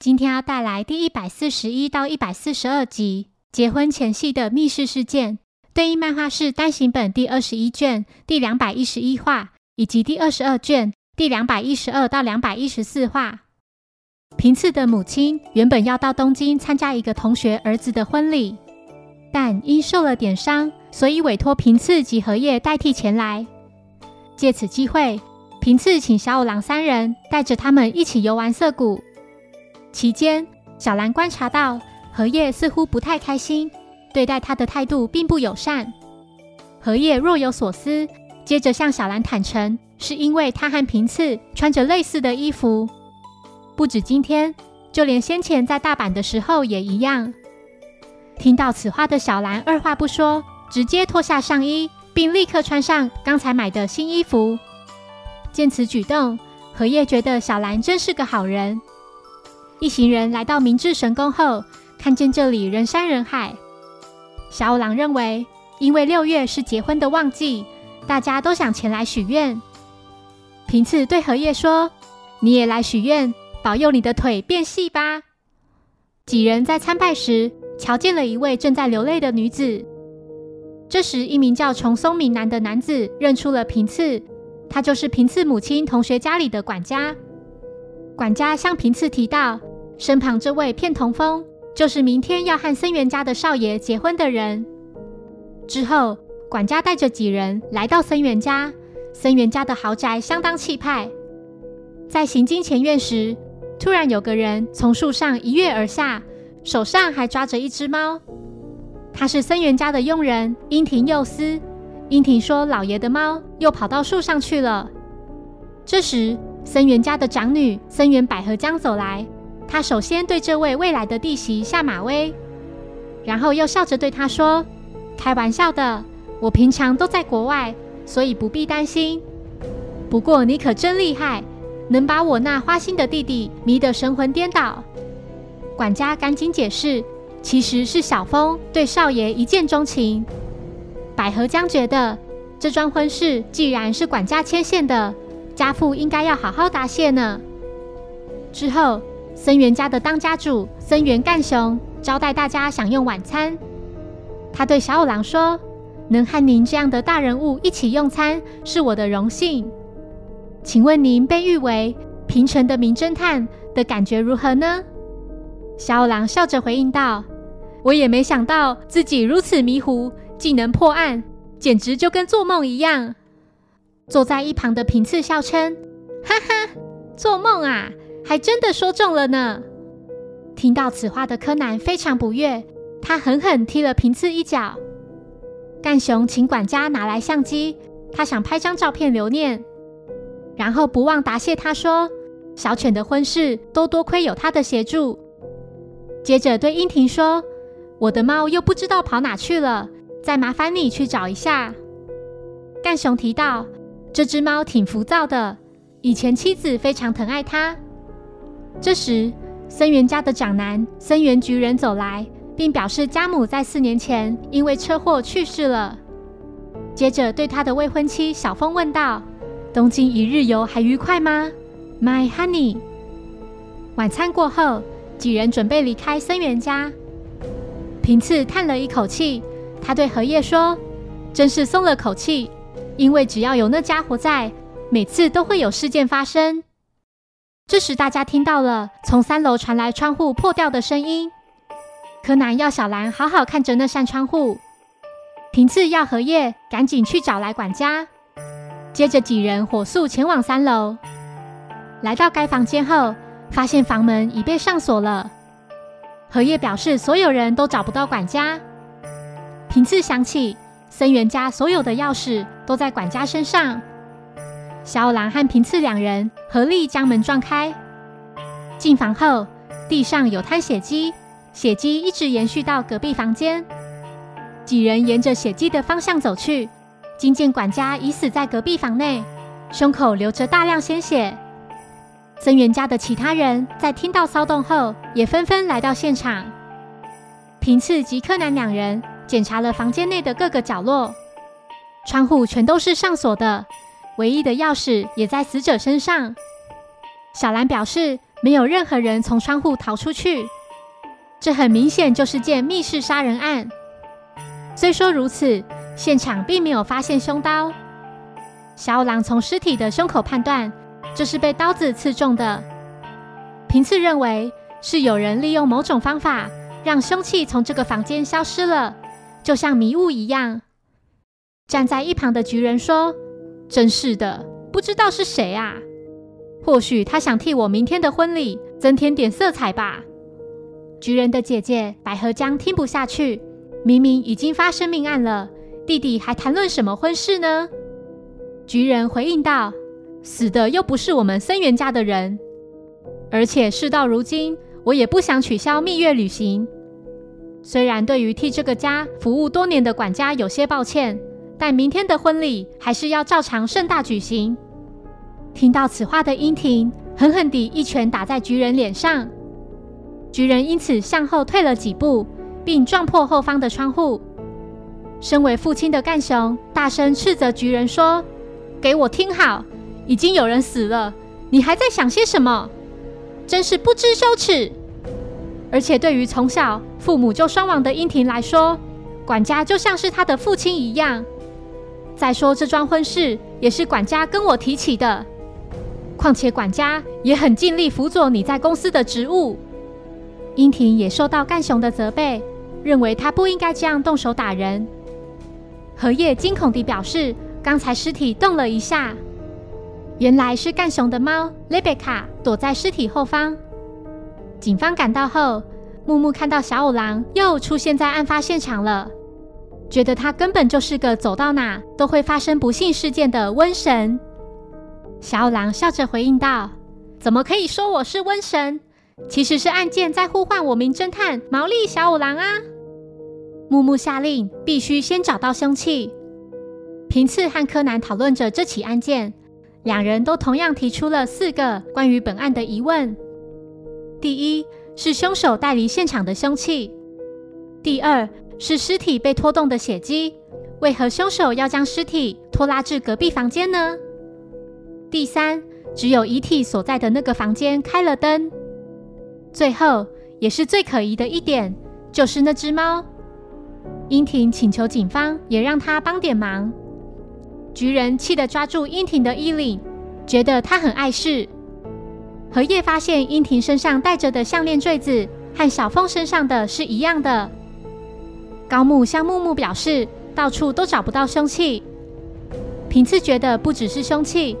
今天要带来第一百四十一到一百四十二集结婚前夕的密室事件，对应漫画是单行本第二十一卷第两百一十一话，以及第二十二卷。第两百一十二到两百一十四话，平次的母亲原本要到东京参加一个同学儿子的婚礼，但因受了点伤，所以委托平次及荷叶代替前来。借此机会，平次请小五郎三人带着他们一起游玩涩谷。期间，小兰观察到荷叶似乎不太开心，对待他的态度并不友善。荷叶若有所思，接着向小兰坦诚。是因为他和平次穿着类似的衣服，不止今天，就连先前在大阪的时候也一样。听到此话的小兰二话不说，直接脱下上衣，并立刻穿上刚才买的新衣服。见此举动，荷叶觉得小兰真是个好人。一行人来到明治神宫后，看见这里人山人海。小五郎认为，因为六月是结婚的旺季，大家都想前来许愿。平次对荷叶说：“你也来许愿，保佑你的腿变细吧。”几人在参拜时，瞧见了一位正在流泪的女子。这时，一名叫重松明男的男子认出了平次，他就是平次母亲同学家里的管家。管家向平次提到，身旁这位片童风就是明天要和森源家的少爷结婚的人。之后，管家带着几人来到森源家。森源家的豪宅相当气派。在行经前院时，突然有个人从树上一跃而下，手上还抓着一只猫。他是森源家的佣人樱庭佑司。樱庭说：“老爷的猫又跑到树上去了。”这时，森源家的长女森源百合江走来，他首先对这位未来的弟媳下马威，然后又笑着对他说：“开玩笑的，我平常都在国外。”所以不必担心。不过你可真厉害，能把我那花心的弟弟迷得神魂颠倒。管家赶紧解释，其实是小峰对少爷一见钟情。百合江觉得这桩婚事既然是管家牵线的，家父应该要好好答谢呢。之后，森源家的当家主森源干雄招待大家享用晚餐。他对小五郎说。能和您这样的大人物一起用餐，是我的荣幸。请问您被誉为平城的名侦探的感觉如何呢？小五郎笑着回应道：“我也没想到自己如此迷糊，竟能破案，简直就跟做梦一样。”坐在一旁的平次笑称：“哈哈，做梦啊，还真的说中了呢。”听到此话的柯南非常不悦，他狠狠踢了平次一脚。干雄请管家拿来相机，他想拍张照片留念，然后不忘答谢他说：“小犬的婚事都多亏有他的协助。”接着对英婷说：“我的猫又不知道跑哪去了，再麻烦你去找一下。”干雄提到这只猫挺浮躁的，以前妻子非常疼爱它。这时，森源家的长男森源菊人走来。并表示家母在四年前因为车祸去世了。接着对他的未婚妻小峰问道：“东京一日游还愉快吗，My Honey？” 晚餐过后，几人准备离开森源家。平次叹了一口气，他对荷叶说：“真是松了口气，因为只要有那家伙在，每次都会有事件发生。”这时大家听到了从三楼传来窗户破掉的声音。柯南要小兰好好看着那扇窗户，平次要荷叶赶紧去找来管家。接着几人火速前往三楼，来到该房间后，发现房门已被上锁了。荷叶表示所有人都找不到管家。平次想起森源家所有的钥匙都在管家身上，小五郎和平次两人合力将门撞开。进房后。地上有滩血迹，血迹一直延续到隔壁房间。几人沿着血迹的方向走去，惊见管家已死在隔壁房内，胸口流着大量鲜血。增援家的其他人在听到骚动后，也纷纷来到现场。平次及柯南两人检查了房间内的各个角落，窗户全都是上锁的，唯一的钥匙也在死者身上。小兰表示，没有任何人从窗户逃出去，这很明显就是件密室杀人案。虽说如此，现场并没有发现凶刀。小五郎从尸体的胸口判断，这是被刀子刺中的。平次认为是有人利用某种方法。让凶器从这个房间消失了，就像迷雾一样。站在一旁的菊人说：“真是的，不知道是谁啊？或许他想替我明天的婚礼增添点色彩吧。”菊人的姐姐百合江听不下去，明明已经发生命案了，弟弟还谈论什么婚事呢？菊人回应道：“死的又不是我们森源家的人，而且事到如今。”我也不想取消蜜月旅行。虽然对于替这个家服务多年的管家有些抱歉，但明天的婚礼还是要照常盛大举行。听到此话的英婷狠狠地一拳打在菊人脸上，菊人因此向后退了几步，并撞破后方的窗户。身为父亲的干雄大声斥责菊人说：“给我听好，已经有人死了，你还在想些什么？”真是不知羞耻！而且对于从小父母就双亡的英婷来说，管家就像是他的父亲一样。再说这桩婚事也是管家跟我提起的，况且管家也很尽力辅佐你在公司的职务。英婷也受到干雄的责备，认为他不应该这样动手打人。荷叶惊恐地表示，刚才尸体动了一下。原来是干熊的猫雷贝卡躲在尸体后方。警方赶到后，木木看到小五郎又出现在案发现场了，觉得他根本就是个走到哪都会发生不幸事件的瘟神。小五郎笑着回应道：“怎么可以说我是瘟神？其实是案件在呼唤我名侦探毛利小五郎啊！”木木下令，必须先找到凶器。平次和柯南讨论着这起案件。两人都同样提出了四个关于本案的疑问：第一是凶手带离现场的凶器；第二是尸体被拖动的血迹，为何凶手要将尸体拖拉至隔壁房间呢？第三，只有遗体所在的那个房间开了灯。最后，也是最可疑的一点，就是那只猫。英婷请求警方也让他帮点忙。菊人气得抓住英婷的衣领，觉得她很碍事。荷叶发现英婷身上戴着的项链坠子和小凤身上的是一样的。高木向木木表示，到处都找不到凶器。平次觉得不只是凶器，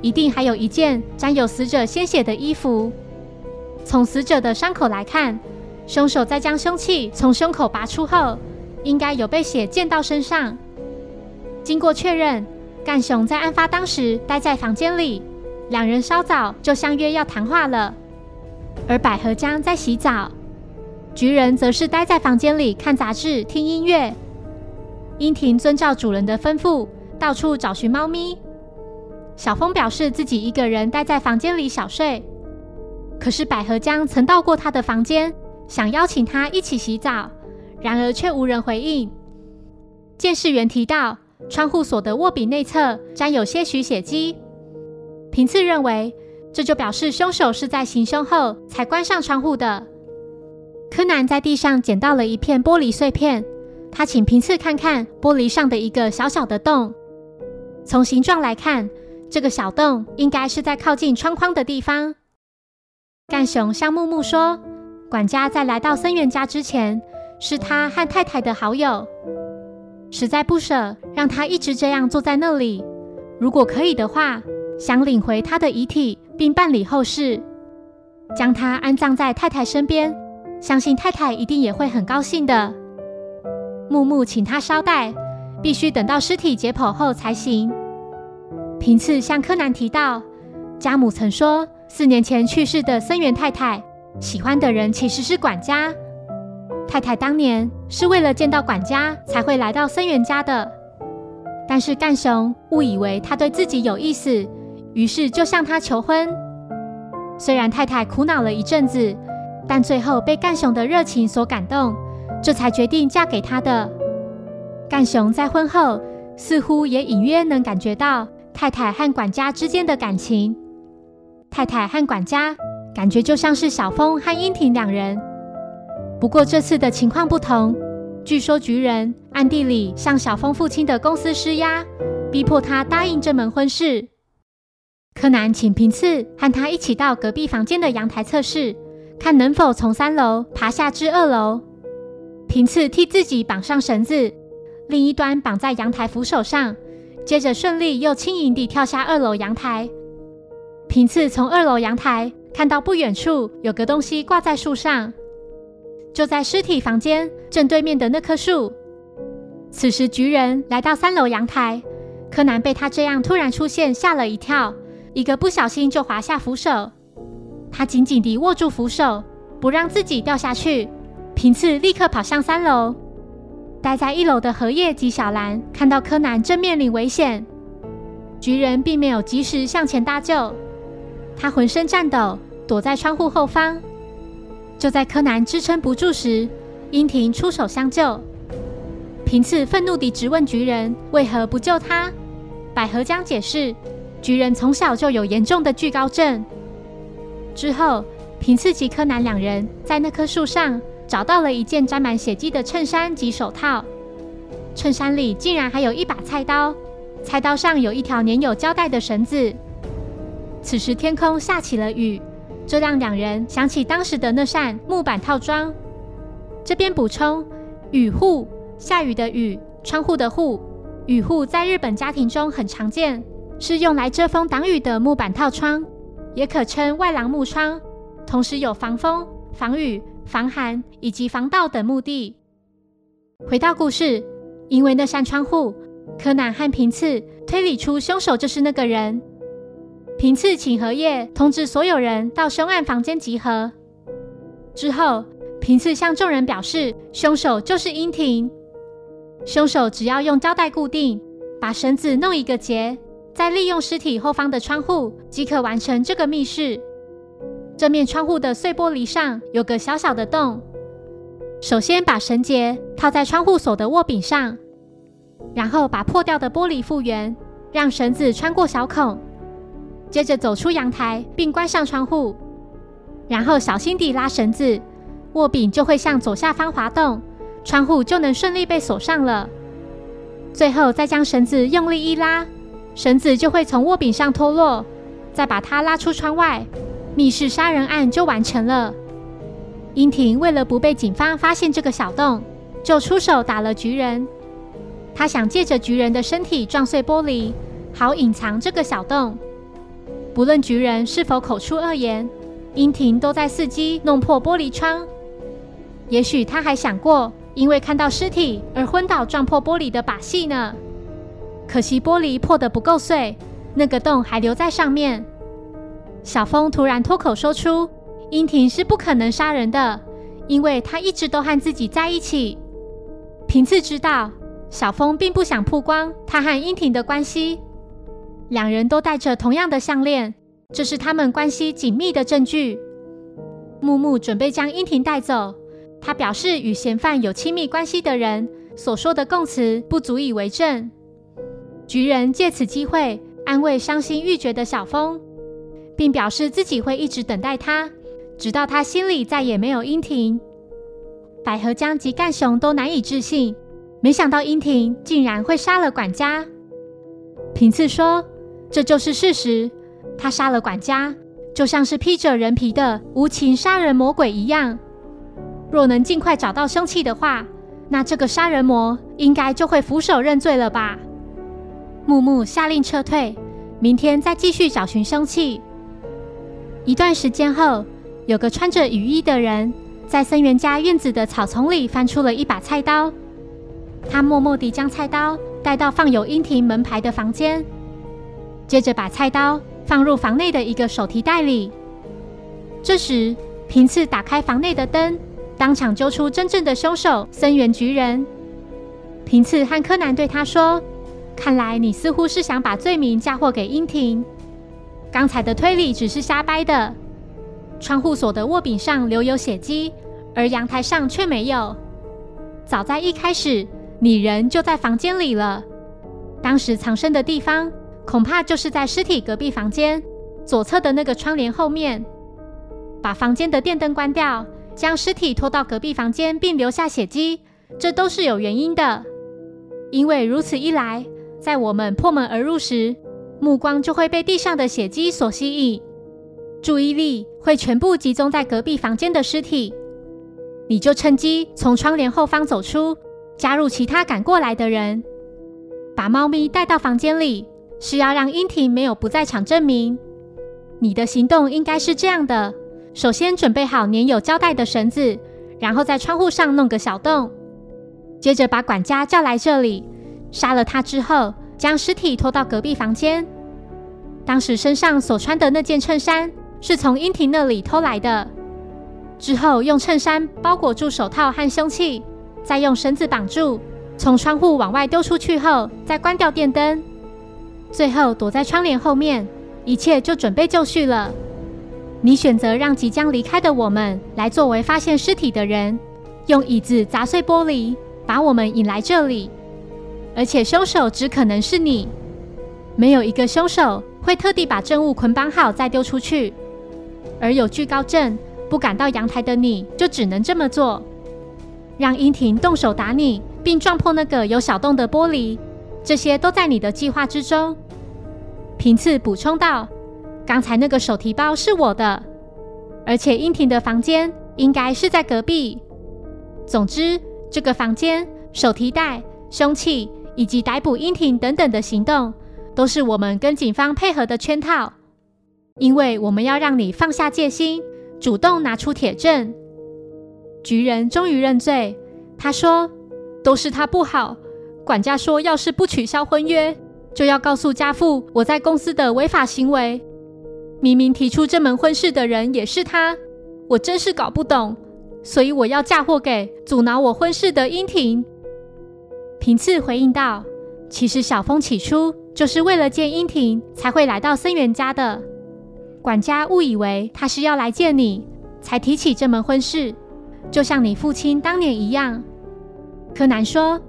一定还有一件沾有死者鲜血的衣服。从死者的伤口来看，凶手在将凶器从胸口拔出后，应该有被血溅到身上。经过确认，干雄在案发当时待在房间里，两人稍早就相约要谈话了。而百合江在洗澡，菊人则是待在房间里看杂志、听音乐。英婷遵照主人的吩咐，到处找寻猫咪。小峰表示自己一个人待在房间里小睡，可是百合江曾到过他的房间，想邀请他一起洗澡，然而却无人回应。监视员提到。窗户锁的握柄内侧沾有些许血迹，平次认为这就表示凶手是在行凶后才关上窗户的。柯南在地上捡到了一片玻璃碎片，他请平次看看玻璃上的一个小小的洞。从形状来看，这个小洞应该是在靠近窗框的地方。干雄向木木说，管家在来到森源家之前，是他和太太的好友。实在不舍让他一直这样坐在那里。如果可以的话，想领回他的遗体并办理后事，将他安葬在太太身边。相信太太一定也会很高兴的。木木请他捎带，必须等到尸体解剖后才行。平次向柯南提到，家母曾说，四年前去世的森原太太喜欢的人其实是管家。太太当年是为了见到管家才会来到森源家的，但是干雄误以为他对自己有意思，于是就向他求婚。虽然太太苦恼了一阵子，但最后被干雄的热情所感动，这才决定嫁给他的。干雄在婚后似乎也隐约能感觉到太太和管家之间的感情。太太和管家感觉就像是小峰和英婷两人。不过这次的情况不同，据说局人暗地里向小峰父亲的公司施压，逼迫他答应这门婚事。柯南请平次和他一起到隔壁房间的阳台测试，看能否从三楼爬下至二楼。平次替自己绑上绳子，另一端绑在阳台扶手上，接着顺利又轻盈地跳下二楼阳台。平次从二楼阳台看到不远处有个东西挂在树上，就在尸体房间正对面的那棵树。此时菊人来到三楼阳台，柯南被他这样突然出现吓了一跳，一个不小心就滑下扶手。他紧紧地握住扶手，不让自己掉下去。平次立刻跑向三楼，待在一楼的荷叶及小兰看到柯南正面临危险，菊人并没有及时向前搭救。他浑身颤抖，躲在窗户后方。就在柯南支撑不住时，樱庭出手相救。平次愤怒地质问菊人为何不救他。百合江解释，菊人从小就有严重的惧高症。之后，平次及柯南两人在那棵树上找到了一件沾满血迹的衬衫及手套，衬衫里竟然还有一把菜刀，菜刀上有一条粘有胶带的绳子。此时天空下起了雨，这让两人想起当时的那扇木板套装。这边补充：雨户，下雨的雨，窗户的户。雨户在日本家庭中很常见，是用来遮风挡雨的木板套窗，也可称外廊木窗，同时有防风、防雨、防寒以及防盗等目的。回到故事，因为那扇窗户，柯南和平次推理出凶手就是那个人。平次请荷叶通知所有人到凶案房间集合。之后，平次向众人表示，凶手就是樱庭。凶手只要用胶带固定，把绳子弄一个结，再利用尸体后方的窗户，即可完成这个密室。这面窗户的碎玻璃上有个小小的洞。首先把绳结套在窗户锁的握柄上，然后把破掉的玻璃复原，让绳子穿过小孔。接着走出阳台，并关上窗户，然后小心地拉绳子，握柄就会向左下方滑动，窗户就能顺利被锁上了。最后再将绳子用力一拉，绳子就会从握柄上脱落，再把它拉出窗外，密室杀人案就完成了。英婷为了不被警方发现这个小洞，就出手打了菊人。他想借着菊人的身体撞碎玻璃，好隐藏这个小洞。不论菊人是否口出恶言，英婷都在伺机弄破玻璃窗。也许他还想过因为看到尸体而昏倒撞破玻璃的把戏呢。可惜玻璃破得不够碎，那个洞还留在上面。小峰突然脱口说出：“樱庭是不可能杀人的，因为他一直都和自己在一起。”平次知道小峰并不想曝光他和樱庭的关系。两人都戴着同样的项链，这是他们关系紧密的证据。木木准备将樱庭带走，他表示与嫌犯有亲密关系的人所说的供词不足以为证。菊人借此机会安慰伤心欲绝的小峰，并表示自己会一直等待他，直到他心里再也没有樱庭。百合江及干雄都难以置信，没想到樱庭竟然会杀了管家。平次说。这就是事实。他杀了管家，就像是披着人皮的无情杀人魔鬼一样。若能尽快找到凶器的话，那这个杀人魔应该就会俯首认罪了吧？木木下令撤退，明天再继续找寻凶器。一段时间后，有个穿着雨衣的人在森源家院子的草丛里翻出了一把菜刀。他默默地将菜刀带到放有樱庭门牌的房间。接着把菜刀放入房内的一个手提袋里。这时，平次打开房内的灯，当场揪出真正的凶手森原菊人。平次和柯南对他说：“看来你似乎是想把罪名嫁祸给英婷。刚才的推理只是瞎掰的。窗户锁的握柄上留有血迹，而阳台上却没有。早在一开始，你人就在房间里了。当时藏身的地方，恐怕就是在尸体隔壁房间左侧的那个窗帘后面。把房间的电灯关掉，将尸体拖到隔壁房间，并留下血迹，这都是有原因的。”因为如此一来，在我们破门而入时，目光就会被地上的血迹所吸引，注意力会全部集中在隔壁房间的尸体。你就趁机从窗帘后方走出，加入其他赶过来的人，把猫咪带到房间里，是要让英婷没有不在场证明。你的行动应该是这样的：首先准备好粘有胶带的绳子，然后在窗户上弄个小洞。接着把管家叫来这里，杀了他之后，将尸体拖到隔壁房间。当时身上所穿的那件衬衫是从英婷那里偷来的。之后用衬衫包裹住手套和凶器，再用绳子绑住，从窗户往外丢出去后，再关掉电灯。最后躲在窗帘后面，一切就准备就绪了。你选择让即将离开的我们来作为发现尸体的人，用椅子砸碎玻璃。把我们引来这里，而且凶手只可能是你。没有一个凶手会特地把证物捆绑好再丢出去。而有惧高症、不敢到阳台的你，就只能这么做，让英婷动手打你，并撞破那个有小洞的玻璃。这些都在你的计划之中。平次补充道：“刚才那个手提包是我的，而且英婷的房间应该是在隔壁。总之。”这个房间、手提袋、凶器以及逮捕英婷等等的行动，都是我们跟警方配合的圈套。因为我们要让你放下戒心，主动拿出铁证。局人终于认罪，他说：“都是他不好。管家说，要是不取消婚约，就要告诉家父我在公司的违法行为。明明提出这门婚事的人也是他，我真是搞不懂。”所以我要嫁祸给阻挠我婚事的英婷。平次回应道：“其实小峰起初就是为了见英婷才会来到森源家的。管家误以为他是要来见你，才提起这门婚事，就像你父亲当年一样。”柯南说：“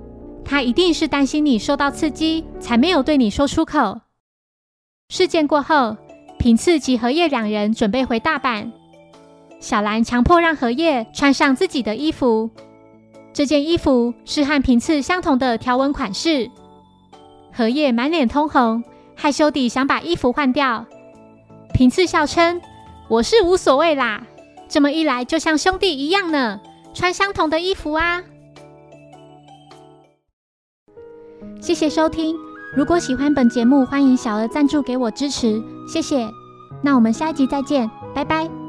他一定是担心你受到刺激，才没有对你说出口。”事件过后，平次及荷叶两人准备回大阪。小兰强迫让荷叶穿上自己的衣服，这件衣服是和平次相同的条纹款式。荷叶满脸通红，害羞地想把衣服换掉。平次笑称：“我是无所谓啦，这么一来就像兄弟一样呢，穿相同的衣服啊。”谢谢收听，如果喜欢本节目，欢迎小额赞助给我支持，谢谢。那我们下一集再见，拜拜。